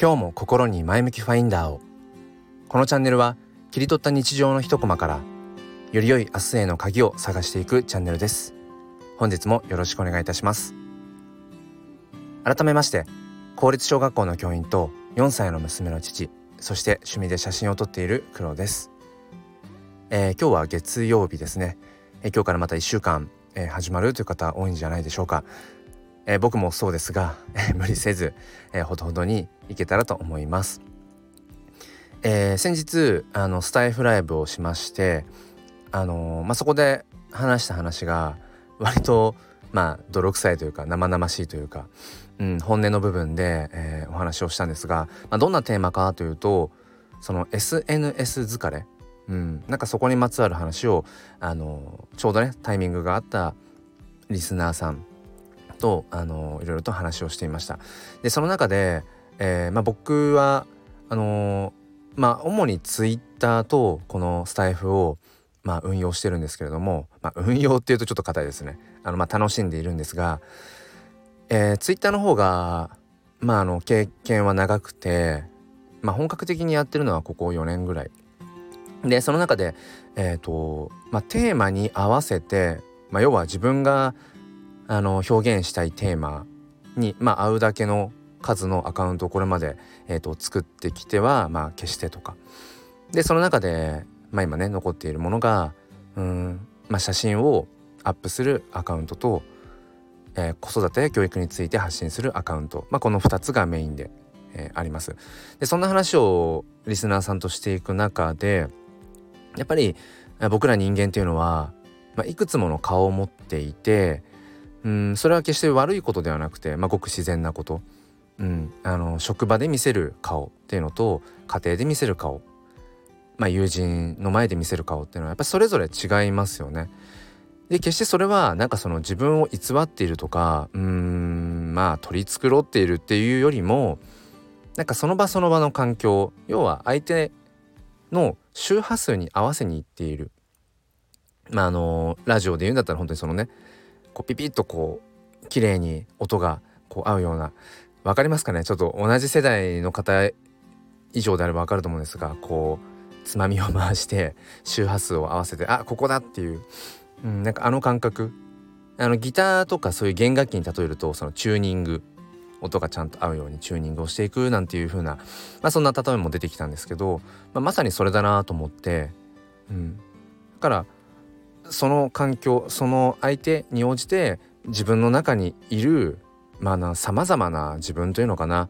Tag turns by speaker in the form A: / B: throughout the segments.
A: 今日も心に前向きファインダーを。このチャンネルは切り取った日常の一コマからより良い明日への鍵を探していくチャンネルです。本日もよろしくお願いいたします。改めまして公立小学校の教員と4歳の娘の父そして趣味で写真を撮っている黒です、えー、今日は月曜日ですね、えー、今日からまた1週間、えー、始まるという方多いんじゃないでしょうか。えー、僕もそうですが、え、無理せず、えー、ほどほどにいけたらと思います。え、先日あのスタイフライブをしましてあのまあ、そこで話した話が割とまあ泥臭いというか生々しいというか、うん、本音の部分で、え、お話をしたんですが、まあ、どんなテーマかというとその SNS 疲れ、うん、なんかそこにまつわる話をあのちょうどねタイミングがあったリスナーさんとあのいろいろと話をしていました。でその中で、えー、まあ、僕はあのまあ主にツイッターとこのスタイフをまあ運用してるんですけれども、まあ、運用っていうとちょっと硬いですね。あのまあ楽しんでいるんですが、えー、ツイッターの方がまああの経験は長くて、まあ、本格的にやってるのはここ4年ぐらい。でその中でえっ、ー、とまあテーマに合わせて、まあ、要は自分があの表現したいテーマに、まあ、合うだけの数のアカウントをこれまで、えーと、作ってきては、まあ、消してとかでその中で、まあ、今ね残っているものがうん、まあ、写真をアップするアカウントと、えー、子育てや教育について発信するアカウント、まあ、この2つがメインで、えー、あります。でそんな話をリスナーさんとしていく中でやっぱり僕ら人間っていうのは、まあ、いくつもの顔を持っていてうんそれは決して悪いことではなくて、まあ、ごく自然なこと、うん、あの職場で見せる顔っていうのと家庭で見せる顔、まあ、友人の前で見せる顔っていうのはやっぱそれぞれ違いますよね。で決してそれはなんかその自分を偽っているとかうんまあ取り繕っているっていうよりもなんかその場その場の環境要は相手の周波数に合わせにいっている。まああのラジオで言うんだったら本当にそのねこうピピッとこう綺麗に音がこう合うような分かりますかね？ちょっと同じ世代の方以上であれば分かると思うんですがこうつまみを回して周波数を合わせてあここだっていう、うん、なんかあの感覚。あのギターとかそういう弦楽器に例えるとそのチューニング音がちゃんと合うようにチューニングをしていくなんていう風な、まあ、そんな例えも出てきたんですけど、まあ、まさにそれだなと思って、うん、だからその環境その相手に応じて自分の中にいるまあさまざまな自分というのかな。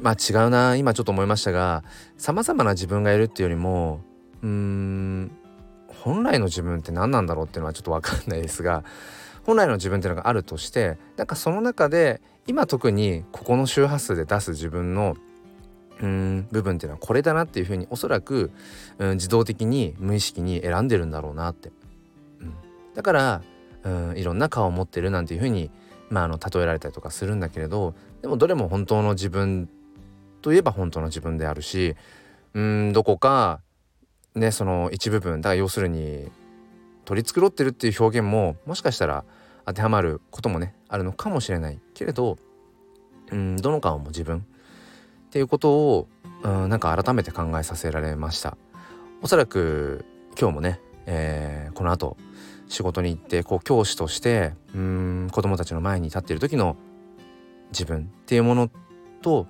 A: まあ違うな今ちょっと思いましたがさまざまな自分がいるっていうよりもうーん本来の自分って何なんだろうっていうのはちょっと分かんないですが本来の自分っていうのがあるとしてなんかその中で今特にここの周波数で出す自分のうん部分っていうのはこれだなっていうふうにおそらく、うん、自動的に無意識に選んでるんだろうなって。だからうんいろんな顔を持ってるなんていうふうに、まあ、あの例えられたりとかするんだけれどでもどれも本当の自分といえば本当の自分であるしうんどこかねその一部分だから要するに取り繕ってるっていう表現ももしかしたら当てはまることもねあるのかもしれないけれどうんどの顔も自分っていうことをうんなんか改めて考えさせられました。おそらく今日もね、えー、この後仕事に行ってこう教師としてうん子供たちの前に立っている時の自分っていうものと、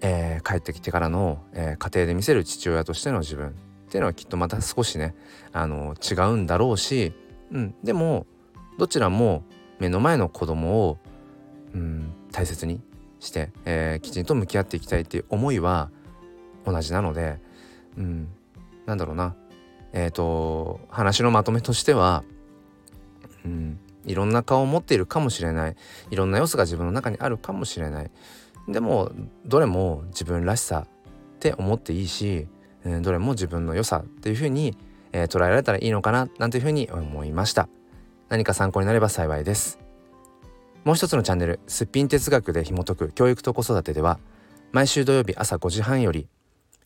A: えー、帰ってきてからの、えー、家庭で見せる父親としての自分っていうのはきっとまた少しねあの違うんだろうし、うん、でもどちらも目の前の子供をうん大切にして、えー、きちんと向き合っていきたいっていう思いは同じなので、うん、なんだろうな。えっ、ー、と話のまとめとしては、いろんな顔を持っているかもしれない。いろんな要素が自分の中にあるかもしれない。でもどれも自分らしさって思っていいし、どれも自分の良さっていうふうに、捉えられたらいいのかななんていうふうに思いました。何か参考になれば幸いです。もう一つのチャンネルすっぴん哲学で紐解く教育と子育てでは毎週土曜日朝5時半より、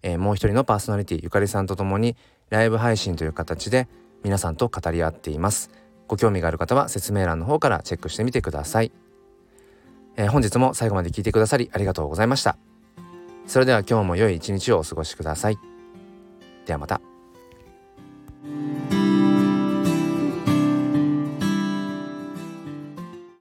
A: えー、もう一人のパーソナリティゆかりさんと共にライブ配信という形で皆さんと語り合っています。ご興味がある方は説明欄の方からチェックしてみてください、えー、本日も最後まで聞いてくださりありがとうございました。それでは今日も良い一日をお過ごしください。ではまた。